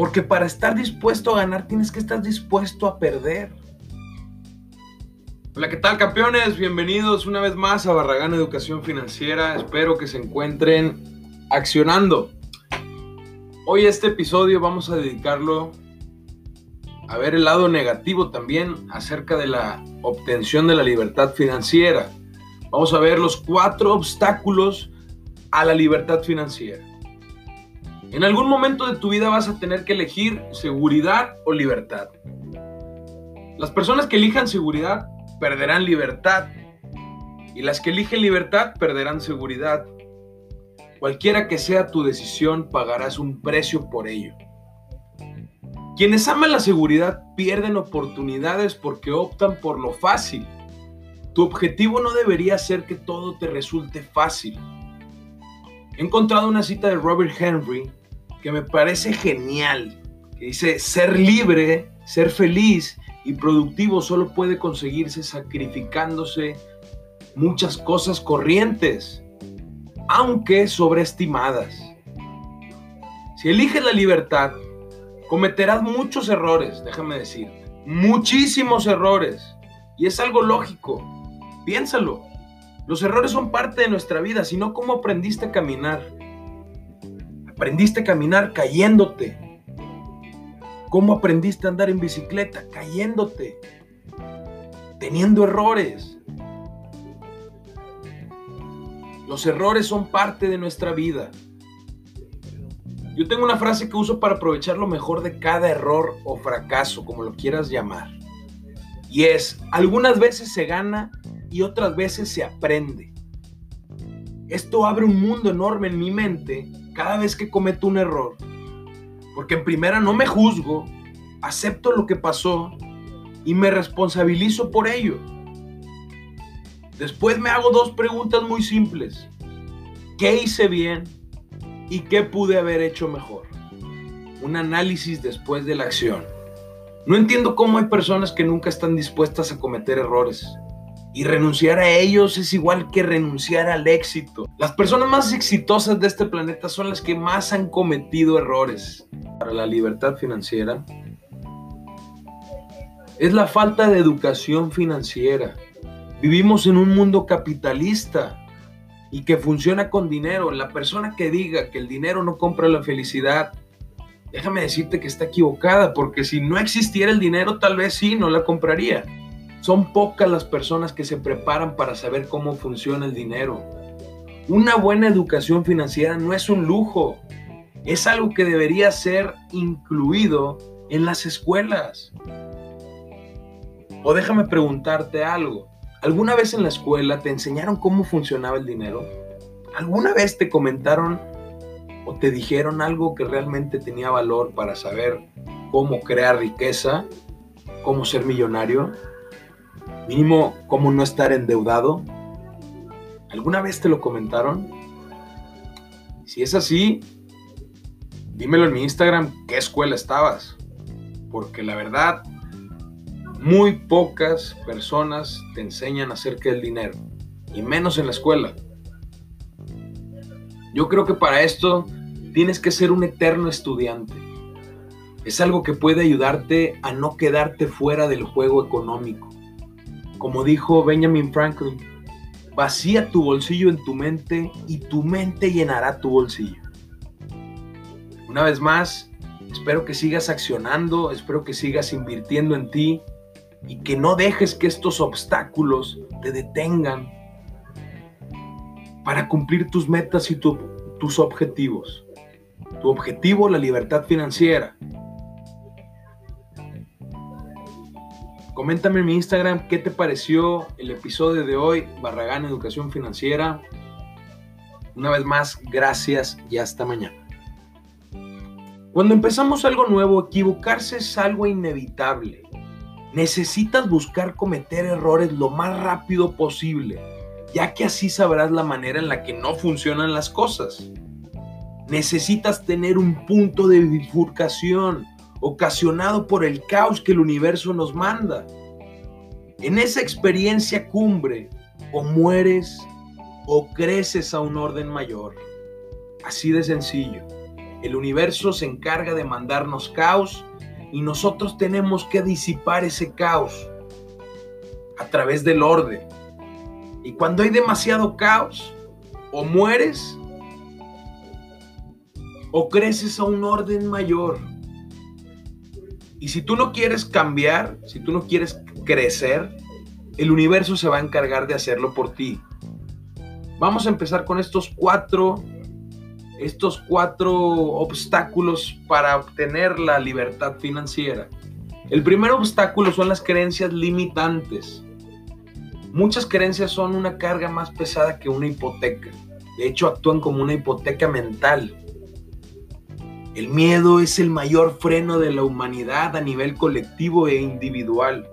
Porque para estar dispuesto a ganar tienes que estar dispuesto a perder. Hola, ¿qué tal campeones? Bienvenidos una vez más a Barragán Educación Financiera. Espero que se encuentren accionando. Hoy este episodio vamos a dedicarlo a ver el lado negativo también acerca de la obtención de la libertad financiera. Vamos a ver los cuatro obstáculos a la libertad financiera. En algún momento de tu vida vas a tener que elegir seguridad o libertad. Las personas que elijan seguridad perderán libertad y las que eligen libertad perderán seguridad. Cualquiera que sea tu decisión pagarás un precio por ello. Quienes aman la seguridad pierden oportunidades porque optan por lo fácil. Tu objetivo no debería ser que todo te resulte fácil. He encontrado una cita de Robert Henry que me parece genial, que dice, ser libre, ser feliz y productivo solo puede conseguirse sacrificándose muchas cosas corrientes, aunque sobreestimadas. Si eliges la libertad, Cometerás muchos errores, déjame decir, muchísimos errores. Y es algo lógico. Piénsalo. Los errores son parte de nuestra vida, sino cómo aprendiste a caminar. Aprendiste a caminar cayéndote. ¿Cómo aprendiste a andar en bicicleta? Cayéndote. Teniendo errores. Los errores son parte de nuestra vida. Yo tengo una frase que uso para aprovechar lo mejor de cada error o fracaso, como lo quieras llamar. Y es, algunas veces se gana y otras veces se aprende. Esto abre un mundo enorme en mi mente cada vez que cometo un error. Porque en primera no me juzgo, acepto lo que pasó y me responsabilizo por ello. Después me hago dos preguntas muy simples. ¿Qué hice bien? ¿Y qué pude haber hecho mejor? Un análisis después de la acción. No entiendo cómo hay personas que nunca están dispuestas a cometer errores. Y renunciar a ellos es igual que renunciar al éxito. Las personas más exitosas de este planeta son las que más han cometido errores. Para la libertad financiera es la falta de educación financiera. Vivimos en un mundo capitalista y que funciona con dinero. La persona que diga que el dinero no compra la felicidad, déjame decirte que está equivocada, porque si no existiera el dinero, tal vez sí, no la compraría. Son pocas las personas que se preparan para saber cómo funciona el dinero. Una buena educación financiera no es un lujo, es algo que debería ser incluido en las escuelas. O déjame preguntarte algo. ¿Alguna vez en la escuela te enseñaron cómo funcionaba el dinero? ¿Alguna vez te comentaron o te dijeron algo que realmente tenía valor para saber cómo crear riqueza, cómo ser millonario? Mínimo, cómo no estar endeudado. ¿Alguna vez te lo comentaron? Si es así, dímelo en mi Instagram qué escuela estabas. Porque la verdad, muy pocas personas te enseñan acerca del dinero, y menos en la escuela. Yo creo que para esto tienes que ser un eterno estudiante. Es algo que puede ayudarte a no quedarte fuera del juego económico. Como dijo Benjamin Franklin, vacía tu bolsillo en tu mente y tu mente llenará tu bolsillo. Una vez más, espero que sigas accionando, espero que sigas invirtiendo en ti y que no dejes que estos obstáculos te detengan para cumplir tus metas y tus objetivos. Tu objetivo, la libertad financiera. Coméntame en mi Instagram qué te pareció el episodio de hoy, Barragán Educación Financiera. Una vez más, gracias y hasta mañana. Cuando empezamos algo nuevo, equivocarse es algo inevitable necesitas buscar cometer errores lo más rápido posible, ya que así sabrás la manera en la que no funcionan las cosas. Necesitas tener un punto de bifurcación ocasionado por el caos que el universo nos manda. En esa experiencia cumbre, o mueres o creces a un orden mayor. Así de sencillo. El universo se encarga de mandarnos caos y nosotros tenemos que disipar ese caos a través del orden. Y cuando hay demasiado caos, o mueres o creces a un orden mayor. Y si tú no quieres cambiar, si tú no quieres crecer, el universo se va a encargar de hacerlo por ti. Vamos a empezar con estos cuatro, estos cuatro obstáculos para obtener la libertad financiera. El primer obstáculo son las creencias limitantes. Muchas creencias son una carga más pesada que una hipoteca. De hecho, actúan como una hipoteca mental. El miedo es el mayor freno de la humanidad a nivel colectivo e individual.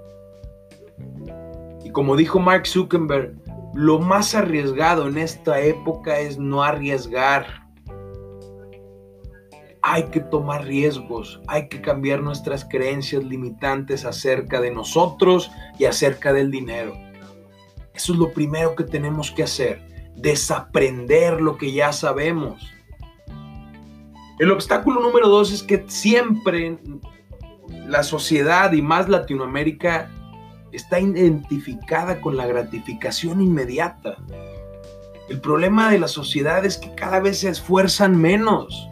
Y como dijo Mark Zuckerberg, lo más arriesgado en esta época es no arriesgar. Hay que tomar riesgos, hay que cambiar nuestras creencias limitantes acerca de nosotros y acerca del dinero. Eso es lo primero que tenemos que hacer, desaprender lo que ya sabemos. El obstáculo número dos es que siempre la sociedad y más Latinoamérica está identificada con la gratificación inmediata. El problema de la sociedad es que cada vez se esfuerzan menos,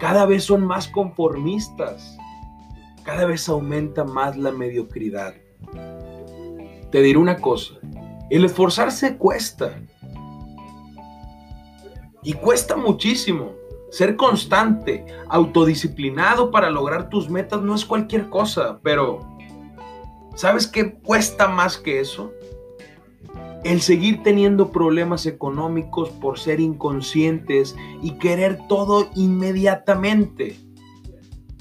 cada vez son más conformistas, cada vez aumenta más la mediocridad. Te diré una cosa, el esforzarse cuesta. Y cuesta muchísimo. Ser constante, autodisciplinado para lograr tus metas no es cualquier cosa, pero ¿sabes qué cuesta más que eso? El seguir teniendo problemas económicos por ser inconscientes y querer todo inmediatamente.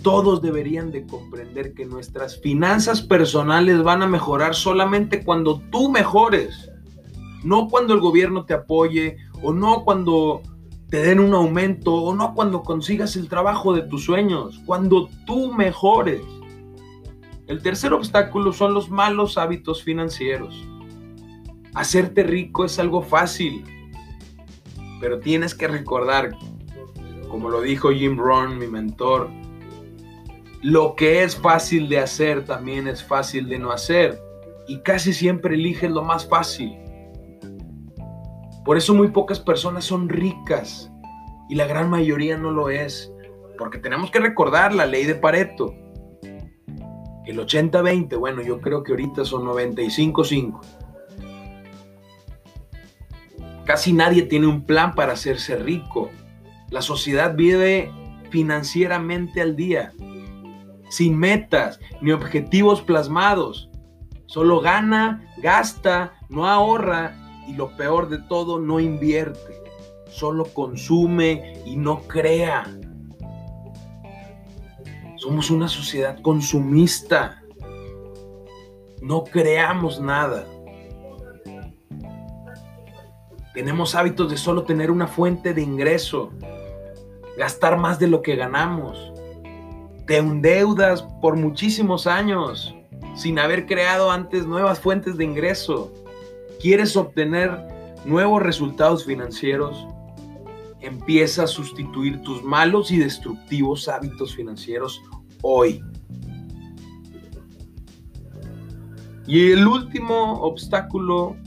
Todos deberían de comprender que nuestras finanzas personales van a mejorar solamente cuando tú mejores. No cuando el gobierno te apoye o no cuando te den un aumento o no cuando consigas el trabajo de tus sueños, cuando tú mejores. El tercer obstáculo son los malos hábitos financieros. Hacerte rico es algo fácil, pero tienes que recordar, como lo dijo Jim Rohn, mi mentor, lo que es fácil de hacer también es fácil de no hacer. Y casi siempre eliges lo más fácil. Por eso muy pocas personas son ricas y la gran mayoría no lo es. Porque tenemos que recordar la ley de Pareto. El 80-20, bueno, yo creo que ahorita son 95-5. Casi nadie tiene un plan para hacerse rico. La sociedad vive financieramente al día sin metas ni objetivos plasmados. Solo gana, gasta, no ahorra y lo peor de todo, no invierte. Solo consume y no crea. Somos una sociedad consumista. No creamos nada. Tenemos hábitos de solo tener una fuente de ingreso, gastar más de lo que ganamos te endeudas por muchísimos años sin haber creado antes nuevas fuentes de ingreso. ¿Quieres obtener nuevos resultados financieros? Empieza a sustituir tus malos y destructivos hábitos financieros hoy. Y el último obstáculo